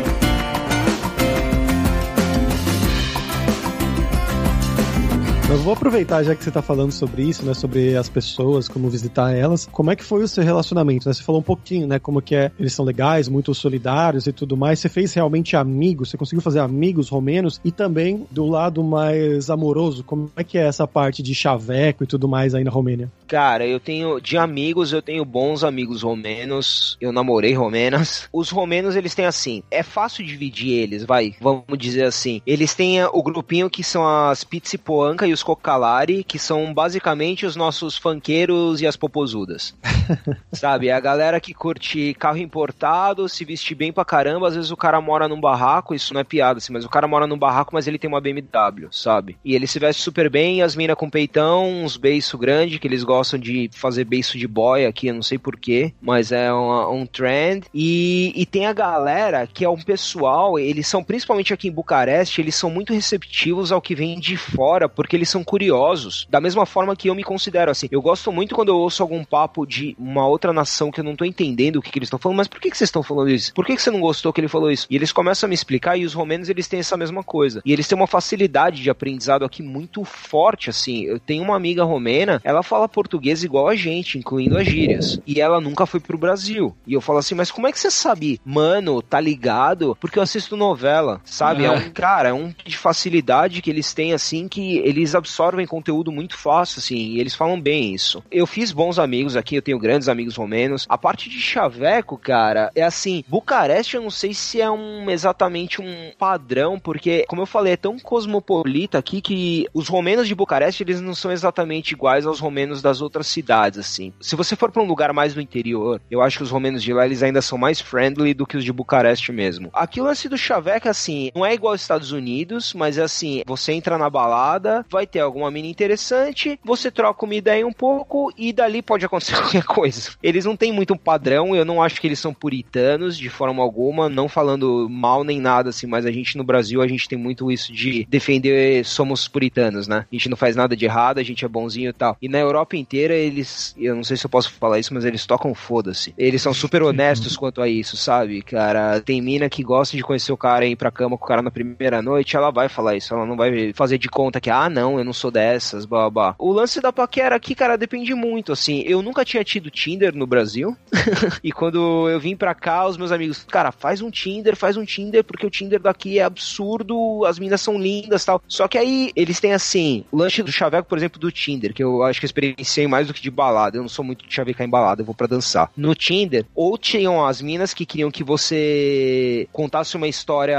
Speaker 2: Eu vou aproveitar já que você tá falando sobre isso, né? Sobre as pessoas, como visitar elas. Como é que foi o seu relacionamento? Né? Você falou um pouquinho, né? Como que é, eles são legais, muito solidários e tudo mais. Você fez realmente amigos? Você conseguiu fazer amigos romenos? E também do lado mais amoroso, como é que é essa parte de chaveco e tudo mais aí na Romênia?
Speaker 3: Cara, eu tenho de amigos, eu tenho bons amigos romenos. Eu namorei romenas. Os romenos, eles têm assim, é fácil dividir eles, vai, vamos dizer assim. Eles têm o grupinho que são as Pizzipoanca e os Cocalari, que são basicamente os nossos funkeiros e as popozudas. Sabe? É a galera que curte carro importado, se veste bem pra caramba. Às vezes o cara mora num barraco, isso não é piada, assim, mas o cara mora num barraco, mas ele tem uma BMW, sabe? E ele se veste super bem, as minas com peitão, uns beiços grandes, que eles gostam de fazer beiço de boy aqui, eu não sei porquê, mas é um, um trend. E, e tem a galera que é um pessoal, eles são principalmente aqui em Bucareste, eles são muito receptivos ao que vem de fora, porque eles são curiosos. Da mesma forma que eu me considero assim. Eu gosto muito quando eu ouço algum papo de uma outra nação que eu não tô entendendo o que, que eles estão falando, mas por que, que vocês estão falando isso? Por que, que você não gostou que ele falou isso? E eles começam a me explicar, e os romenos eles têm essa mesma coisa. E eles têm uma facilidade de aprendizado aqui muito forte, assim. Eu tenho uma amiga romena, ela fala português igual a gente, incluindo as gírias. E ela nunca foi pro Brasil. E eu falo assim, mas como é que você sabe? Mano, tá ligado? Porque eu assisto novela, sabe? É, é um, cara, é um de facilidade que eles têm, assim, que eles absorvem conteúdo muito fácil, assim, e eles falam bem isso. Eu fiz bons amigos aqui, eu tenho grandes amigos romenos. A parte de chaveco, cara, é assim, Bucareste eu não sei se é um exatamente um padrão, porque, como eu falei, é tão cosmopolita aqui que os romenos de Bucareste, eles não são exatamente iguais aos romenos das outras cidades, assim. Se você for para um lugar mais no interior, eu acho que os romenos de lá, eles ainda são mais friendly do que os de Bucareste mesmo. Aqui o lance do chaveco, assim, não é igual aos Estados Unidos, mas é assim, você entra na balada, vai ter alguma mina interessante, você troca uma ideia um pouco e dali pode acontecer qualquer coisa. Eles não têm muito um padrão, eu não acho que eles são puritanos de forma alguma, não falando mal nem nada assim, mas a gente no Brasil a gente tem muito isso de defender somos puritanos, né? A gente não faz nada de errado, a gente é bonzinho e tal. E na Europa inteira eles, eu não sei se eu posso falar isso, mas eles tocam foda-se. Eles são super honestos quanto a isso, sabe? Cara, tem mina que gosta de conhecer o cara e ir pra cama com o cara na primeira noite, ela vai falar isso, ela não vai fazer de conta que, ah, não, eu não sou dessas, blá, blá. O lance da paquera aqui, cara, depende muito, assim. Eu nunca tinha tido Tinder no Brasil. e quando eu vim pra cá, os meus amigos, cara, faz um Tinder, faz um Tinder, porque o Tinder daqui é absurdo, as minas são lindas tal. Só que aí eles têm assim, o lanche do chaveco, por exemplo, do Tinder, que eu acho que eu experienciei mais do que de balada. Eu não sou muito de chavecar em balada, eu vou para dançar. No Tinder, ou tinham as minas que queriam que você contasse uma história,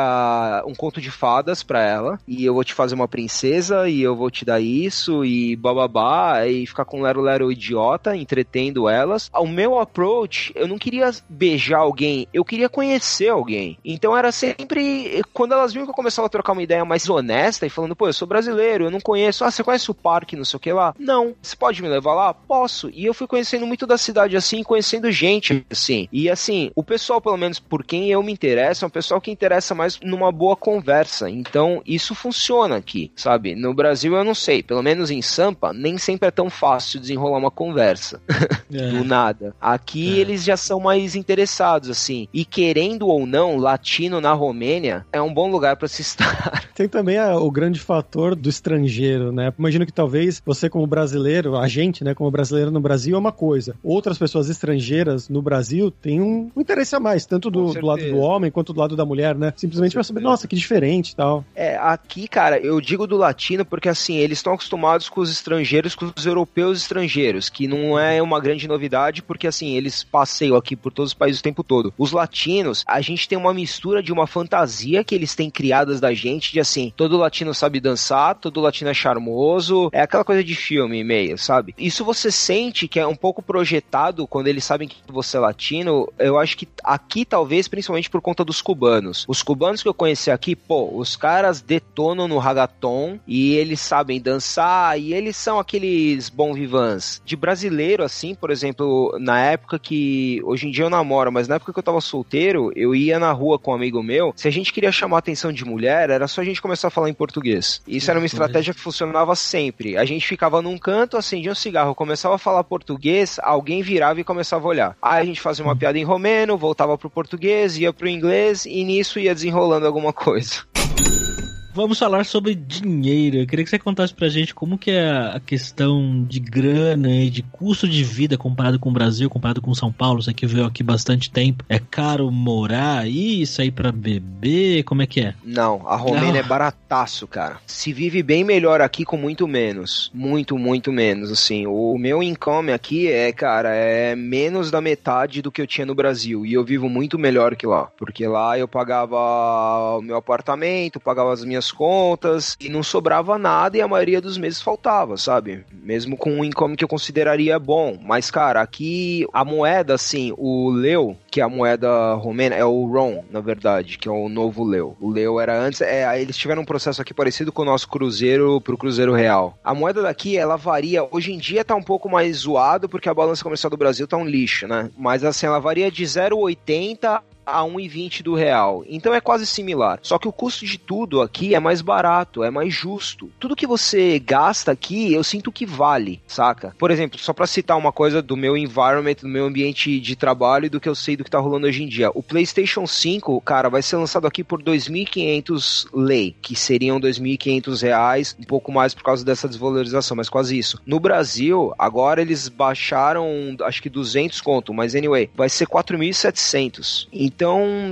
Speaker 3: um conto de fadas pra ela, e eu vou te fazer uma princesa, e eu vou te dar isso, e bababá, e ficar com lero lero idiota, entretendo elas. O meu approach, eu não queria beijar alguém, eu queria conhecer alguém. Então era sempre, quando elas viam que eu começava a trocar uma ideia mais honesta e falando, pô, eu sou brasileiro, eu não conheço, ah, você conhece o parque, não sei o que lá? Não. Você pode me levar lá? Posso. E eu fui conhecendo muito da cidade assim, conhecendo gente assim. E assim, o pessoal, pelo menos por quem eu me interesso, é um pessoal que interessa mais numa boa conversa. Então, isso funciona aqui, sabe? No Brasil eu não sei, pelo menos em Sampa, nem sempre é tão fácil desenrolar uma conversa. É. Do nada. Aqui é. eles já são mais interessados, assim. E querendo ou não, latino na Romênia é um bom lugar para se estar.
Speaker 2: Tem também a, o grande fator do estrangeiro, né? Imagino que talvez você, como brasileiro, a gente, né, como brasileiro no Brasil é uma coisa. Outras pessoas estrangeiras no Brasil têm um, um interesse a mais, tanto do, do, lado do homem quanto do lado da mulher, né? Simplesmente pra saber, nossa, que diferente e tal.
Speaker 3: É, aqui, cara, eu digo do latino porque, assim, eles estão acostumados com os estrangeiros, com os europeus estrangeiros, que não é uma grande novidade, porque, assim, eles passeiam aqui por todos os países o tempo todo. Os latinos, a gente tem uma mistura de uma fantasia que eles têm criadas da gente, de assim, todo latino sabe dançar, todo latino é charmoso, é aquela coisa de filme meio, sabe? Isso você sente que é um pouco projetado quando eles sabem que você é latino, eu acho que aqui talvez principalmente por conta dos cubanos. Os cubanos que eu conheci aqui, pô, os caras detonam no ragaton e eles sabem dançar e eles são aqueles bom vivans. De brasileiro assim, por exemplo, na época que hoje em dia eu namoro, mas na época que eu tava solteiro, eu ia na rua com um amigo meu, se a gente queria chamar a atenção de mulher, era só a gente começar a falar em português. Isso era uma estratégia que funcionava sempre. A gente ficava num canto, acendia um cigarro, começava a falar português, alguém virava e começava a olhar. Aí a gente fazia uma piada em romeno, voltava pro português, ia pro inglês e nisso ia desenrolando alguma coisa.
Speaker 1: Vamos falar sobre dinheiro. Eu queria que você contasse pra gente como que é a questão de grana e de custo de vida comparado com o Brasil, comparado com São Paulo. Você que veio aqui bastante tempo. É caro morar aí, sair pra beber? Como é que é?
Speaker 3: Não, a Romênia
Speaker 1: Ah.
Speaker 3: é barataço, cara. Se vive bem melhor aqui com muito menos. Muito, muito menos, assim. O meu income aqui é, cara, é menos da metade do que eu tinha no Brasil. E eu vivo muito melhor que lá. Porque lá eu pagava o meu apartamento, pagava as minhas contas e não sobrava nada e a maioria dos meses faltava, sabe? Mesmo com um income que eu consideraria bom. Mas, cara, aqui a moeda, assim, o leu, que é a moeda romena, é o RON, na verdade, que é o novo leu. O leu era antes, é, eles tiveram um processo aqui parecido com o nosso cruzeiro pro cruzeiro real. A moeda daqui, ela varia, hoje em dia tá um pouco mais zoado porque a balança comercial do Brasil tá um lixo, né? Mas assim, ela varia de 0,80 a 1,20 do real. Então é quase similar. Só que o custo de tudo aqui é mais barato, é mais justo. Tudo que você gasta aqui, eu sinto que vale, saca? Por exemplo, só pra citar uma coisa do meu environment, do meu ambiente de trabalho e do que eu sei do que tá rolando hoje em dia. O PlayStation 5, cara, vai ser lançado aqui por 2.500 lei, que seriam 2.500 reais, um pouco mais por causa dessa desvalorização, mas quase isso. No Brasil, agora eles baixaram, acho que 200 conto, mas anyway, vai ser 4.700. Então,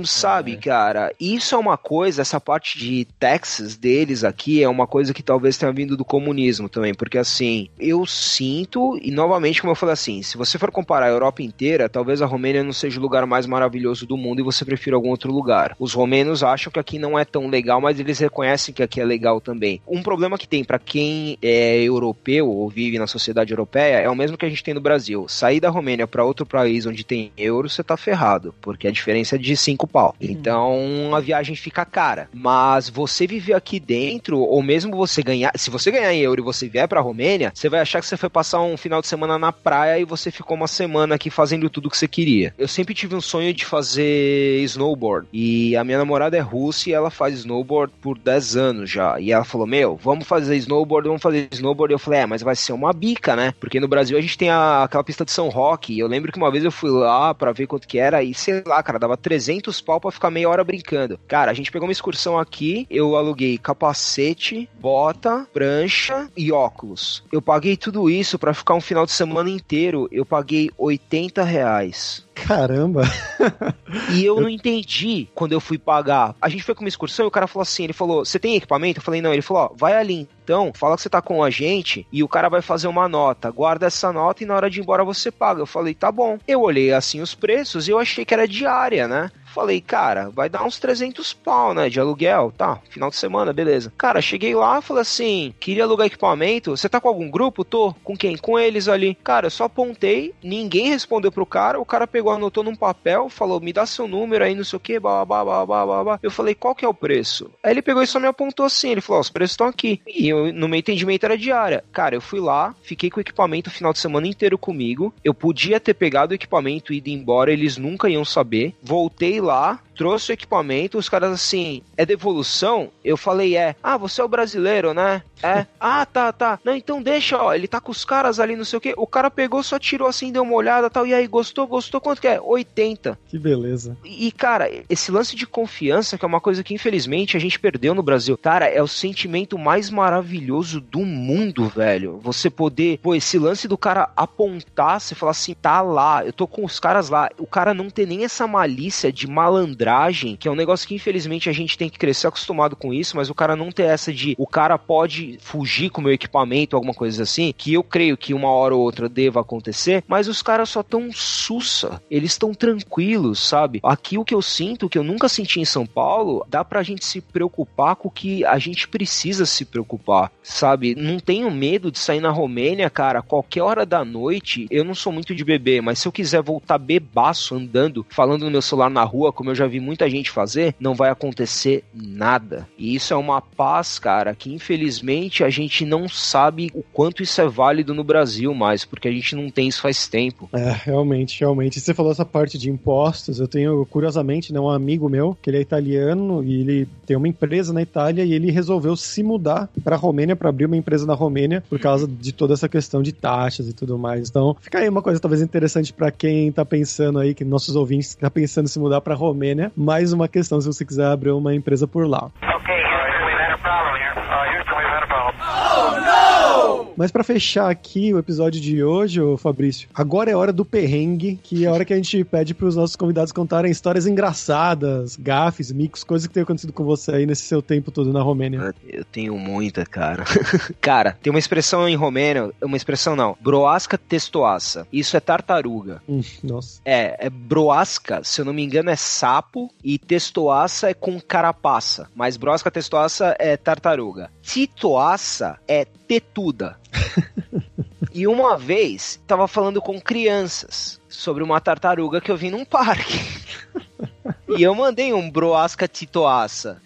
Speaker 3: sabe, cara, isso é uma coisa, essa parte de taxes deles aqui é uma coisa que talvez tenha vindo do comunismo também, porque assim, eu sinto, e novamente, como eu falei assim, se você for comparar a Europa inteira, talvez a Romênia não seja o lugar mais maravilhoso do mundo e você prefira algum outro lugar. Os romenos acham que aqui não é tão legal, mas eles reconhecem que aqui é legal também. Um problema que tem para quem é europeu ou vive na sociedade europeia é o mesmo que a gente tem no Brasil. Sair da Romênia para outro país onde tem euro, você tá ferrado, porque a diferença é de 5 pau. Então a viagem fica cara. Mas você viver aqui dentro, ou mesmo você ganhar, se você ganhar em euro e você vier pra Romênia, você vai achar que você foi passar um final de semana na praia e você ficou uma semana aqui fazendo tudo que você queria. Eu sempre tive um sonho de fazer snowboard. E a minha namorada é russa e ela faz snowboard por 10 anos já. E ela falou: Meu, vamos fazer snowboard, vamos fazer snowboard. E eu falei: É, mas vai ser uma bica, né? Porque no Brasil a gente tem a- aquela pista de São Roque. E eu lembro que uma vez eu fui lá pra ver quanto que era. E sei lá, cara, dava 300 pau pra ficar meia hora brincando. Cara, a gente pegou uma excursão aqui. Eu aluguei capacete, bota, prancha e óculos. Eu paguei tudo isso pra ficar um final de semana inteiro. Eu paguei 80 reais.
Speaker 2: Caramba.
Speaker 3: E eu não entendi quando eu fui pagar. A gente foi com uma excursão e o cara falou assim: ele falou, você tem equipamento? Eu falei, não. Ele falou, ó, vai ali então, fala que você tá com a gente e o cara vai fazer uma nota. Guarda essa nota e na hora de ir embora você paga. Eu falei, tá bom. Eu olhei assim os preços e eu achei que era diária, né? Falei, cara, vai dar uns 300 pau, né, de aluguel, tá, final de semana, beleza. Cara, cheguei lá, falei assim, queria alugar equipamento, você tá com algum grupo? Tô, com quem? Com eles ali. Cara, eu só apontei, ninguém respondeu pro cara, o cara pegou, anotou num papel, falou, me dá seu número aí, não sei o que, blá, blá, blá. Eu falei, qual que é o preço? Aí ele pegou e só me apontou assim, ele falou, os preços estão aqui. E eu, no meu entendimento era diária. Cara, eu fui lá, fiquei com o equipamento o final de semana inteiro comigo, eu podia ter pegado o equipamento e ido embora, eles nunca iam saber. Voltei lá, trouxe o equipamento, os caras assim, é devolução? Eu falei, é. Ah, você é o brasileiro, né? É. Ah, tá, tá. Não, então deixa, ó, ele tá com os caras ali, não sei o quê. O cara pegou, só tirou assim, deu uma olhada tal. E aí, gostou, gostou? Quanto que é? 80.
Speaker 2: Que beleza.
Speaker 3: E, cara, esse lance de confiança, que é uma coisa que infelizmente a gente perdeu no Brasil, cara, é o sentimento mais maravilhoso do mundo, velho. Você poder, pô, esse lance do cara apontar, você falar assim, tá lá, eu tô com os caras lá. O cara não ter nem essa malícia de malandragem, que é um negócio que infelizmente a gente tem que crescer acostumado com isso, mas o cara não ter essa de o cara pode fugir com o meu equipamento, alguma coisa assim, que eu creio que uma hora ou outra deva acontecer, mas os caras só tão sussa, eles estão tranquilos, sabe? Aqui o que eu sinto, que eu nunca senti em São Paulo, dá pra gente se preocupar com o que a gente precisa se preocupar, sabe? Não tenho medo de sair na Romênia, cara, qualquer hora da noite, eu não sou muito de beber, mas se eu quiser voltar bebaço andando, falando no meu celular na rua, como eu já vi muita gente fazer, não vai acontecer nada. E isso é uma paz, cara, que infelizmente a gente não sabe o quanto isso é válido no Brasil mais, porque a gente não tem isso faz tempo.
Speaker 2: É, realmente, realmente. Você falou essa parte de impostos. Eu tenho, curiosamente, né, um amigo meu, que ele é italiano e ele tem uma empresa na Itália e ele resolveu se mudar pra Romênia, pra abrir uma empresa na Romênia, por causa de toda essa questão de taxas e tudo mais. Então, fica aí uma coisa talvez interessante pra quem tá pensando aí, que nossos ouvintes tá pensando em se mudar pra Romênia. Mais uma questão se você quiser abrir uma empresa por lá.
Speaker 4: Okay,
Speaker 2: Mas para fechar aqui o episódio de hoje, ô Fabrício, agora é hora do perrengue, que é a hora que a gente pede para os nossos convidados contarem histórias engraçadas, gafes, micos, coisas que tenham acontecido com você aí nesse seu tempo todo na Romênia.
Speaker 3: Eu tenho muita, cara. cara, tem uma expressão em romeno, uma expressão não, broasca testoaça. Isso é tartaruga.
Speaker 2: Hum, nossa.
Speaker 3: É, é broasca, se eu não me engano, é sapo e testoaça é com carapaça. Mas broasca testoaça é tartaruga. Titoaça é tetuda. e uma vez, tava falando com crianças sobre uma tartaruga que eu vi num parque. e eu mandei um broasca titoaça.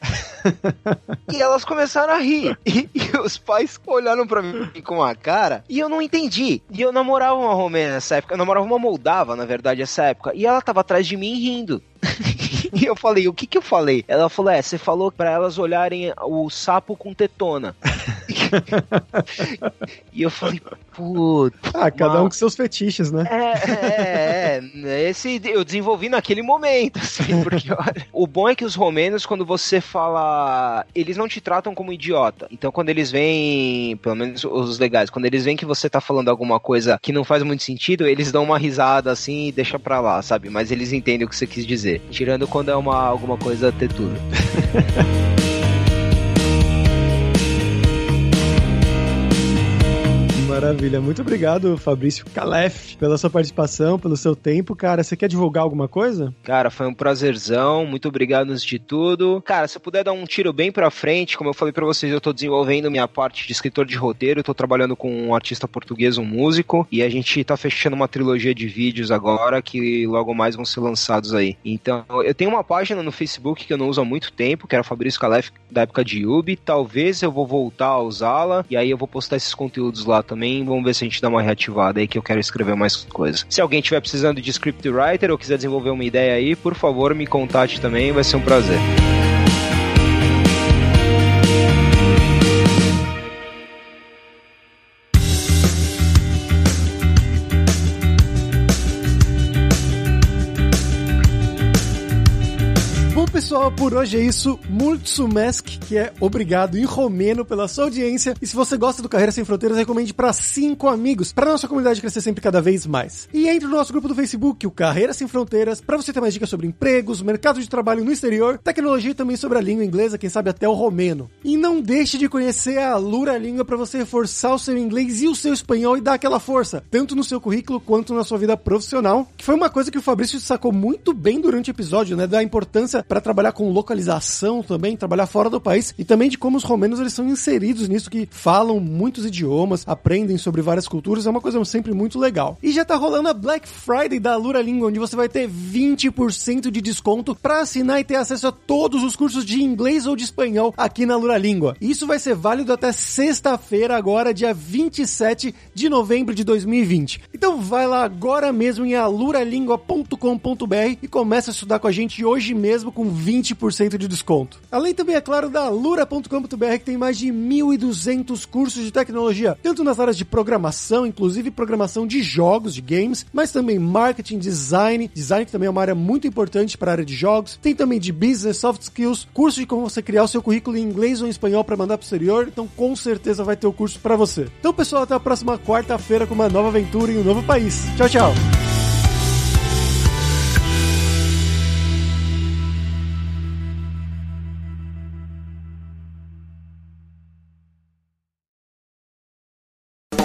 Speaker 3: e elas começaram a rir. E, e, os pais olharam pra mim com a cara e eu não entendi. E eu namorava uma romena nessa época, eu namorava uma moldava, na verdade, nessa época. E ela tava atrás de mim rindo. e eu falei, o que que eu falei? Ela falou, é, você falou para elas olharem o sapo com tetona. e eu falei, puta.
Speaker 2: Ah, cada um com seus fetiches, né?
Speaker 3: É, é, é. Esse eu desenvolvi naquele momento, assim, porque olha, o bom é que os romenos, quando você fala. Eles não te tratam como idiota. Então, quando eles veem, pelo menos os legais, quando eles veem que você tá falando alguma coisa que não faz muito sentido, eles dão uma risada assim e deixa pra lá, sabe? Mas eles entendem o que você quis dizer. Tirando quando é uma, alguma coisa ter tudo.
Speaker 2: Maravilha. Muito obrigado, Fabrício Calef, pela sua participação, pelo seu tempo. Cara, você quer divulgar alguma coisa?
Speaker 3: Cara, foi um prazerzão. Muito obrigado antes de tudo. Cara, se eu puder dar um tiro bem pra frente, como eu falei pra vocês, eu tô desenvolvendo minha parte de escritor de roteiro. tô trabalhando com um artista português, um músico, e a gente tá fechando uma trilogia de vídeos agora que logo mais vão ser lançados aí. Então, eu tenho uma página no Facebook que eu não uso há muito tempo, que era Fabrício Calef da época de Yubi. Talvez eu vou voltar a usá-la, e aí eu vou postar esses conteúdos lá também também. Vamos ver se a gente dá uma reativada aí que eu quero escrever mais coisas. Se alguém tiver precisando de scriptwriter ou quiser desenvolver uma ideia aí, por favor, me contate também, vai ser um prazer.
Speaker 2: Por hoje é isso. Mulțumesc, que é obrigado em romeno pela sua audiência. E se você gosta do Carreira Sem Fronteiras, recomende para cinco amigos, para nossa comunidade crescer sempre cada vez mais. E entre no nosso grupo do Facebook, o Carreira Sem Fronteiras, para você ter mais dicas sobre empregos, mercado de trabalho no exterior, tecnologia e também sobre a língua inglesa, quem sabe até o romeno. E não deixe de conhecer a Lura Língua para você reforçar o seu inglês e o seu espanhol e dar aquela força, tanto no seu currículo quanto na sua vida profissional, que foi uma coisa que o Fabrício sacou muito bem durante o episódio, né, da importância para trabalhar trabalhar com localização também, trabalhar fora do país e também de como os romenos eles são inseridos nisso, que falam muitos idiomas, aprendem sobre várias culturas, é uma coisa sempre muito legal. E já tá rolando a Black Friday da Lura Língua, onde você vai ter 20% de desconto para assinar e ter acesso a todos os cursos de inglês ou de espanhol aqui na Lura Língua. Isso vai ser válido até sexta-feira, agora, dia 27 de novembro de 2020. Então vai lá agora mesmo em aluralingua.com.br e começa a estudar com a gente hoje mesmo com 20 20% de desconto. Além também, é claro, da lura.com.br que tem mais de 1.200 cursos de tecnologia, tanto nas áreas de programação, inclusive programação de jogos, de games, mas também marketing, design, design que também é uma área muito importante para a área de jogos. Tem também de business, soft skills, curso de como você criar o seu currículo em inglês ou em espanhol para mandar para o exterior, então com certeza vai ter o curso para você. Então, pessoal, até a próxima quarta-feira com uma nova aventura em um novo país. Tchau, tchau!